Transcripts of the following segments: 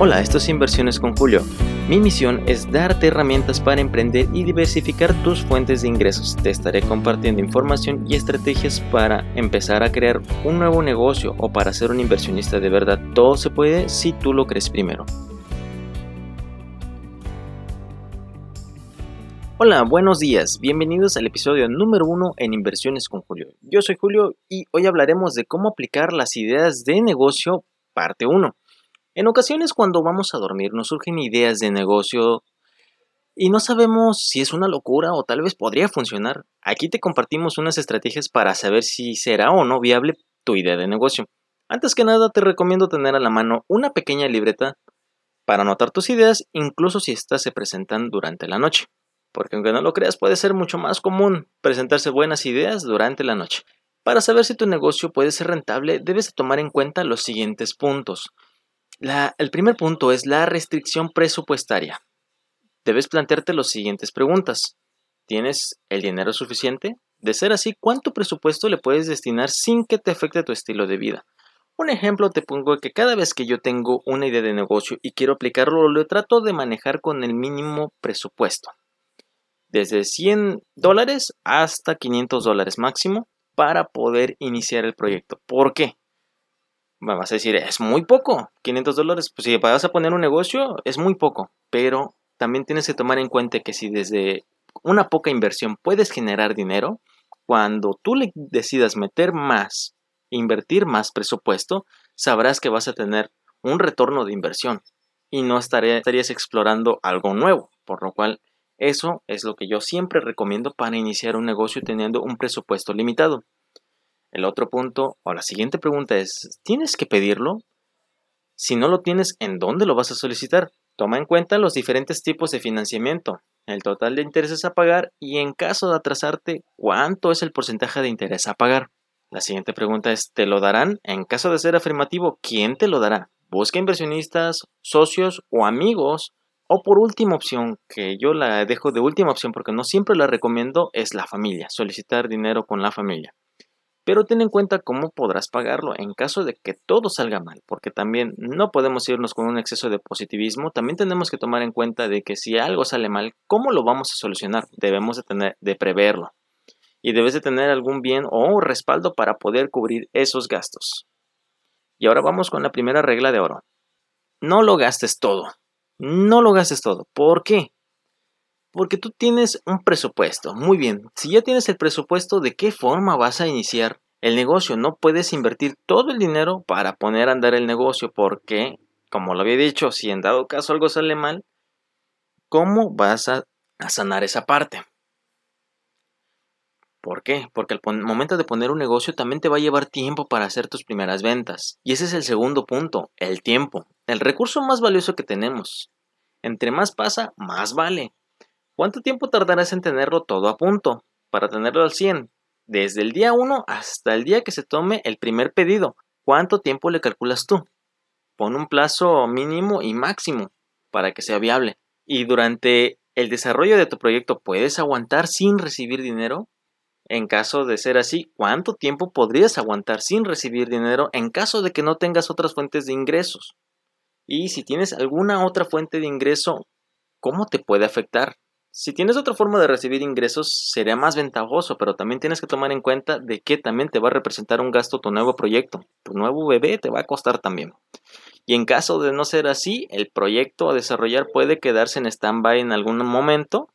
Hola, esto es Inversiones con Julio. Mi misión es darte herramientas para emprender y diversificar tus fuentes de ingresos. Te estaré compartiendo información y estrategias para empezar a crear un nuevo negocio o para ser un inversionista de verdad. Todo se puede si tú lo crees primero. Hola, buenos días. Bienvenidos al episodio número uno en Inversiones con Julio. Yo soy Julio y hoy hablaremos de cómo aplicar las ideas de negocio parte 1. En ocasiones cuando vamos a dormir nos surgen ideas de negocio y no sabemos si es una locura o tal vez podría funcionar. Aquí te compartimos unas estrategias para saber si será o no viable tu idea de negocio. Antes que nada te recomiendo tener a la mano una pequeña libreta para anotar tus ideas incluso si estas se presentan durante la noche. Porque aunque no lo creas puede ser mucho más común presentarse buenas ideas durante la noche. Para saber si tu negocio puede ser rentable debes tomar en cuenta los siguientes puntos el primer punto es la restricción presupuestaria. Debes plantearte las siguientes preguntas. ¿Tienes el dinero suficiente? De ser así, ¿cuánto presupuesto le puedes destinar sin que te afecte tu estilo de vida? Un ejemplo te pongo que cada vez que yo tengo una idea de negocio y quiero aplicarlo, lo trato de manejar con el mínimo presupuesto. Desde 100 dólares hasta 500 dólares máximo para poder iniciar el proyecto. ¿Por qué? Me vas a decir, es muy poco, 500 dólares. Pues si vas a poner un negocio, es muy poco. Pero también tienes que tomar en cuenta que si desde una poca inversión puedes generar dinero, cuando tú le decidas meter más, invertir más presupuesto, sabrás que vas a tener un retorno de inversión y no estarías explorando algo nuevo. Por lo cual, eso es lo que yo siempre recomiendo para iniciar un negocio teniendo un presupuesto limitado. El otro punto o la siguiente pregunta es, ¿tienes que pedirlo? Si no lo tienes, ¿en dónde lo vas a solicitar? Toma en cuenta los diferentes tipos de financiamiento, el total de intereses a pagar y en caso de atrasarte, ¿cuánto es el porcentaje de interés a pagar? La siguiente pregunta es, ¿te lo darán? En caso de ser afirmativo, ¿quién te lo dará? Busca inversionistas, socios o amigos. O por última opción, que yo la dejo de última opción porque no siempre la recomiendo, es la familia, solicitar dinero con la familia. Pero ten en cuenta cómo podrás pagarlo en caso de que todo salga mal, porque también no podemos irnos con un exceso de positivismo, también tenemos que tomar en cuenta de que si algo sale mal, ¿cómo lo vamos a solucionar? Debemos de, tener, de preverlo y debes de tener algún bien o respaldo para poder cubrir esos gastos. Y ahora vamos con la primera regla de oro. No lo gastes todo. No lo gastes todo. ¿Por qué? Porque tú tienes un presupuesto. Muy bien, si ya tienes el presupuesto, ¿de qué forma vas a iniciar el negocio? No puedes invertir todo el dinero para poner a andar el negocio porque, como lo había dicho, si en dado caso algo sale mal, ¿cómo vas a, sanar esa parte? ¿Por qué? Porque al momento de poner un negocio también te va a llevar tiempo para hacer tus primeras ventas. Y ese es el segundo punto, el tiempo. El recurso más valioso que tenemos. Entre más pasa, más vale. ¿Cuánto tiempo tardarás en tenerlo todo a punto para tenerlo al 100? Desde el día 1 hasta el día que se tome el primer pedido. ¿Cuánto tiempo le calculas tú? Pon un plazo mínimo y máximo para que sea viable. Y durante el desarrollo de tu proyecto, ¿puedes aguantar sin recibir dinero? En caso de ser así, ¿cuánto tiempo podrías aguantar sin recibir dinero en caso de que no tengas otras fuentes de ingresos? Y si tienes alguna otra fuente de ingreso, ¿cómo te puede afectar? Si tienes otra forma de recibir ingresos, sería más ventajoso, pero también tienes que tomar en cuenta de que también te va a representar un gasto tu nuevo proyecto. Tu nuevo bebé te va a costar también. Y en caso de no ser así, el proyecto a desarrollar puede quedarse en stand-by en algún momento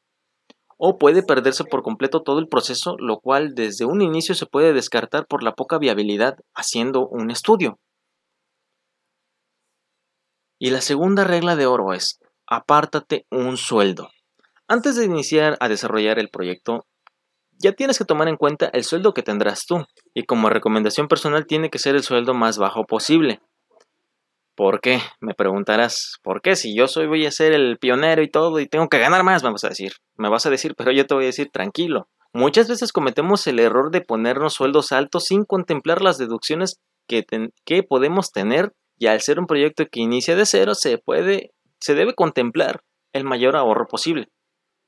o puede perderse por completo todo el proceso, lo cual desde un inicio se puede descartar por la poca viabilidad haciendo un estudio. Y la segunda regla de oro es, apártate un sueldo. Antes de iniciar a desarrollar el proyecto, ya tienes que tomar en cuenta el sueldo que tendrás tú. Y como recomendación personal tiene que ser el sueldo más bajo posible. ¿Por qué? Me preguntarás. ¿Por qué? Si yo soy, voy a ser el pionero y todo y tengo que ganar más, me vas a decir. Me vas a decir, pero yo te voy a decir, tranquilo. Muchas veces cometemos el error de ponernos sueldos altos sin contemplar las deducciones que, que podemos tener y al ser un proyecto que inicia de cero se puede, se debe contemplar el mayor ahorro posible.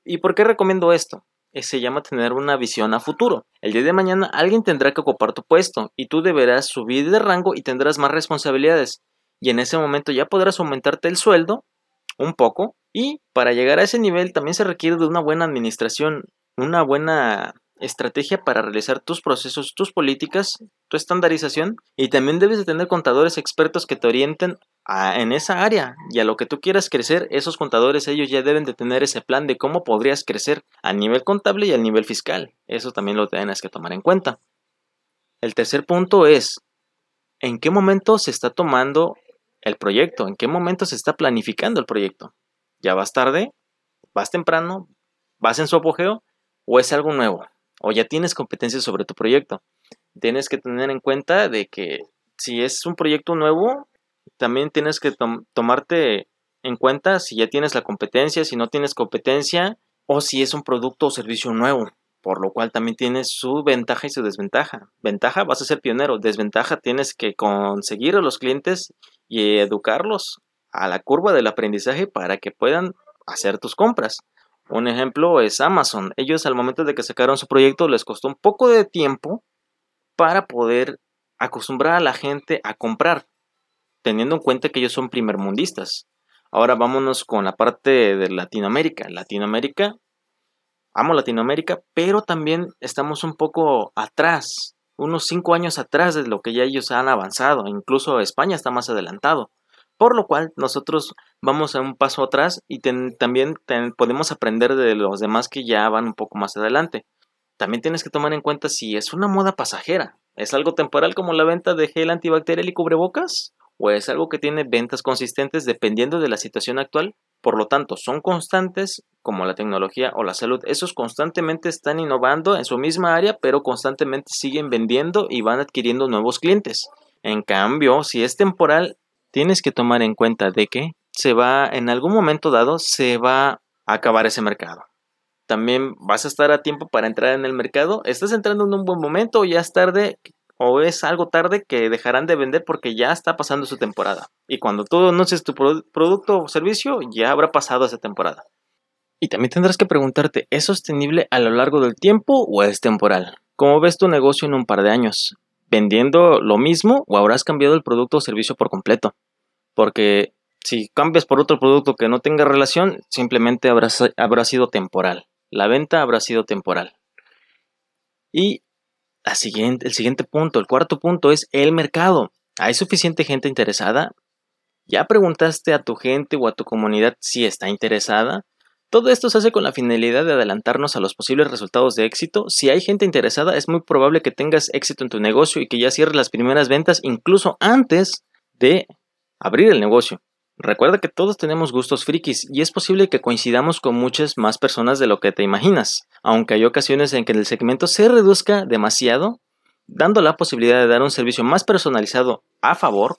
¿Y por qué recomiendo esto? Eh, se llama tener una visión a futuro. El día de mañana alguien tendrá que ocupar tu puesto y tú deberás subir de rango y tendrás más responsabilidades. y en ese momento ya podrás aumentarte el sueldo un poco y para llegar a ese nivel también se requiere de una buena administración, una buena estrategia para realizar tus procesos, tus políticas, tu estandarización y también debes de tener contadores expertos que te orienten en esa área y a lo que tú quieras crecer, esos contadores ellos ya deben de tener ese plan de cómo podrías crecer a nivel contable y a nivel fiscal. Eso también lo tienes que tomar en cuenta. El tercer punto es en qué momento se está tomando el proyecto, en qué momento se está planificando el proyecto. ¿Ya vas tarde? ¿Vas temprano? ¿Vas en su apogeo? ¿O es algo nuevo? ¿O ya tienes competencias sobre tu proyecto? Tienes que tener en cuenta de que si es un proyecto nuevo, también tienes que tomarte en cuenta si ya tienes la competencia, si no tienes competencia, o si es un producto o servicio nuevo por lo cual también tienes su ventaja y su desventaja. Ventaja, vas a ser pionero. Desventaja, tienes que conseguir a los clientes y educarlos a la curva del aprendizaje para que puedan hacer tus compras. Un ejemplo es Amazon. Ellos al momento de que sacaron su proyecto les costó un poco de tiempo para poder acostumbrar a la gente a comprar, teniendo en cuenta que ellos son primermundistas. Ahora vámonos con la parte de Latinoamérica. Latinoamérica amo Latinoamérica, pero también estamos un poco atrás, unos cinco años atrás de lo que ya ellos han avanzado, incluso España está más adelantado, por lo cual nosotros vamos a un paso atrás y también podemos aprender de los demás que ya van un poco más adelante. También tienes que tomar en cuenta si es una moda pasajera, es algo temporal como la venta de gel antibacterial y cubrebocas, o es algo que tiene ventas consistentes dependiendo de la situación actual por lo tanto, son constantes como la tecnología o la salud. Esos constantemente están innovando en su misma área, pero constantemente siguen vendiendo y van adquiriendo nuevos clientes. En cambio, si es temporal, tienes que tomar en cuenta de que se va, en algún momento dado, se va a acabar ese mercado. También vas a estar a tiempo para entrar en el mercado. ¿Estás entrando en un buen momento o ya es tarde? o es algo tarde que dejarán de vender porque ya está pasando su temporada. Y cuando tú anuncies tu producto o servicio, ya habrá pasado esa temporada. Y también tendrás que preguntarte, ¿es sostenible a lo largo del tiempo o es temporal? ¿Cómo ves tu negocio en un par de años? ¿Vendiendo lo mismo o habrás cambiado el producto o servicio por completo? Porque si cambias por otro producto que no tenga relación, simplemente habrá, habrá sido temporal. La venta habrá sido temporal. Y siguiente, el siguiente punto, el cuarto punto es el mercado. ¿Hay suficiente gente interesada? ¿Ya preguntaste a tu gente o a tu comunidad si está interesada? Todo esto se hace con la finalidad de adelantarnos a los posibles resultados de éxito. Si hay gente interesada, es muy probable que tengas éxito en tu negocio y que ya cierres las primeras ventas incluso antes de abrir el negocio. Recuerda que todos tenemos gustos frikis y es posible que coincidamos con muchas más personas de lo que te imaginas, aunque hay ocasiones en que el segmento se reduzca demasiado, dando la posibilidad de dar un servicio más personalizado a favor,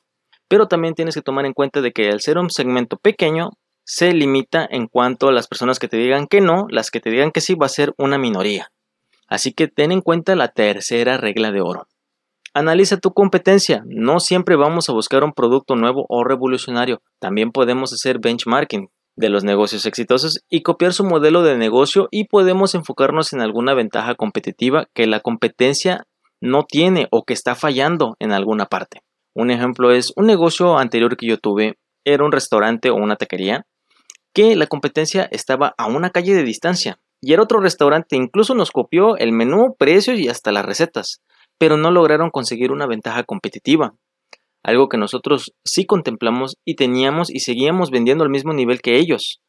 pero también tienes que tomar en cuenta de que al ser un segmento pequeño, se limita en cuanto a las personas que te digan que no, las que te digan que sí va a ser una minoría. Así que ten en cuenta la tercera regla de oro. Analiza tu competencia. No siempre vamos a buscar un producto nuevo o revolucionario. También podemos hacer benchmarking de los negocios exitosos y copiar su modelo de negocio y podemos enfocarnos en alguna ventaja competitiva que la competencia no tiene o que está fallando en alguna parte. Un ejemplo es un negocio anterior que yo tuve, era un restaurante o una taquería, que la competencia estaba a una calle de distancia y era otro restaurante, incluso nos copió el menú, precios y hasta las recetas pero no lograron conseguir una ventaja competitiva, algo que nosotros sí contemplamos y teníamos y seguíamos vendiendo al mismo nivel que ellos.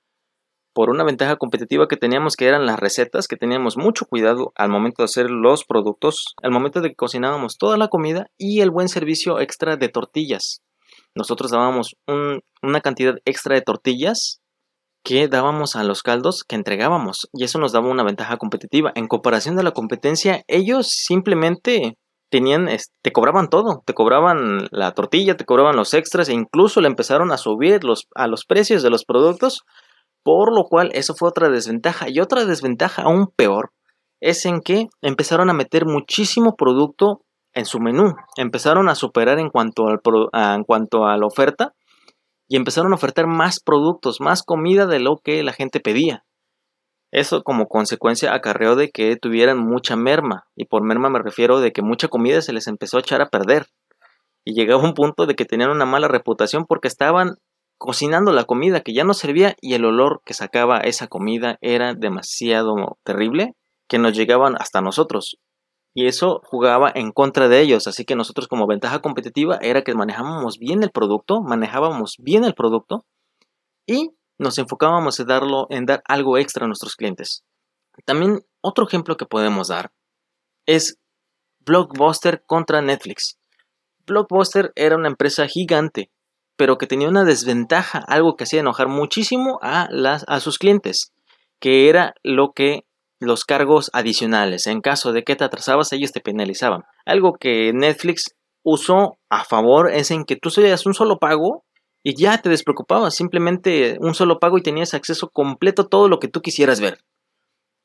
Por una ventaja competitiva que teníamos que eran las recetas, que teníamos mucho cuidado al momento de hacer los productos, al momento de que cocinábamos toda la comida y el buen servicio extra de tortillas. Nosotros dábamos una cantidad extra de tortillas que dábamos a los caldos que entregábamos y eso nos daba una ventaja competitiva. En comparación de la competencia, ellos simplemente tenían, te cobraban todo, te cobraban la tortilla, te cobraban los extras e incluso le empezaron a subir los, a los precios de los productos, por lo cual eso fue otra desventaja. Y otra desventaja aún peor es en que empezaron a meter muchísimo producto en su menú, empezaron a superar en cuanto, al, en cuanto a la oferta y empezaron a ofertar más productos, más comida de lo que la gente pedía. Eso como consecuencia acarreó de que tuvieran mucha merma, y por merma me refiero de que mucha comida se les empezó a echar a perder. y llegaba un punto de que tenían una mala reputación porque estaban cocinando la comida que ya no servía y el olor que sacaba esa comida era demasiado terrible que nos llegaban hasta nosotros. Y eso jugaba en contra de ellos, así que nosotros como ventaja competitiva era que manejábamos bien el producto, manejábamos bien el producto y nos enfocábamos en, darlo, en dar algo extra a nuestros clientes. También otro ejemplo que podemos dar es Blockbuster contra Netflix. Blockbuster era una empresa gigante, pero que tenía una desventaja, algo que hacía enojar muchísimo a, las, a sus clientes, que era lo que los cargos adicionales. En caso de que te atrasabas, ellos te penalizaban. Algo que Netflix usó a favor es en que tú seas un solo pago y ya te despreocupabas, simplemente un solo pago y tenías acceso completo a todo lo que tú quisieras ver.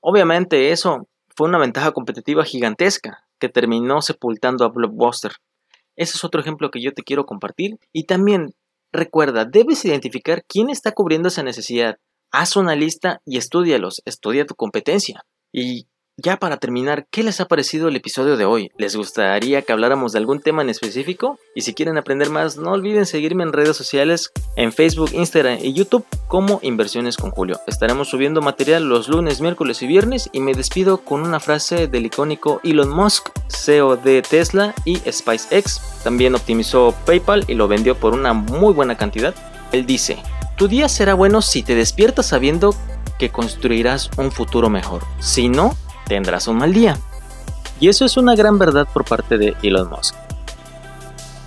Obviamente eso fue una ventaja competitiva gigantesca que terminó sepultando a Blockbuster. Ese es otro ejemplo que yo te quiero compartir. Y también recuerda, debes identificar quién está cubriendo esa necesidad. Haz una lista y estudialos, estudia tu competencia. Y ya para terminar, ¿qué les ha parecido el episodio de hoy? ¿Les gustaría que habláramos de algún tema en específico? Y si quieren aprender más, no olviden seguirme en redes sociales, en Facebook, Instagram y YouTube como Inversiones con Julio. Estaremos subiendo material los lunes, miércoles y viernes y me despido con una frase del icónico Elon Musk, CEO de Tesla y SpaceX. También optimizó PayPal y lo vendió por una muy buena cantidad. Él dice, tu día será bueno si te despiertas sabiendo que construirás un futuro mejor. Si no, tendrás un mal día. Y eso es una gran verdad por parte de Elon Musk.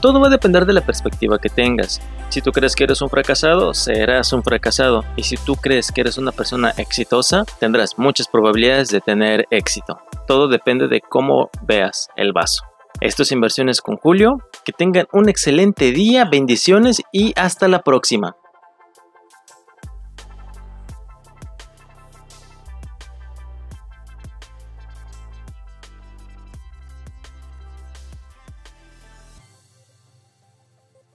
Todo va a depender de la perspectiva que tengas. Si tú crees que eres un fracasado, serás un fracasado. Y si tú crees que eres una persona exitosa, tendrás muchas probabilidades de tener éxito. Todo depende de cómo veas el vaso. Esto es Inversiones con Julio. Que tengan un excelente día, bendiciones y hasta la próxima.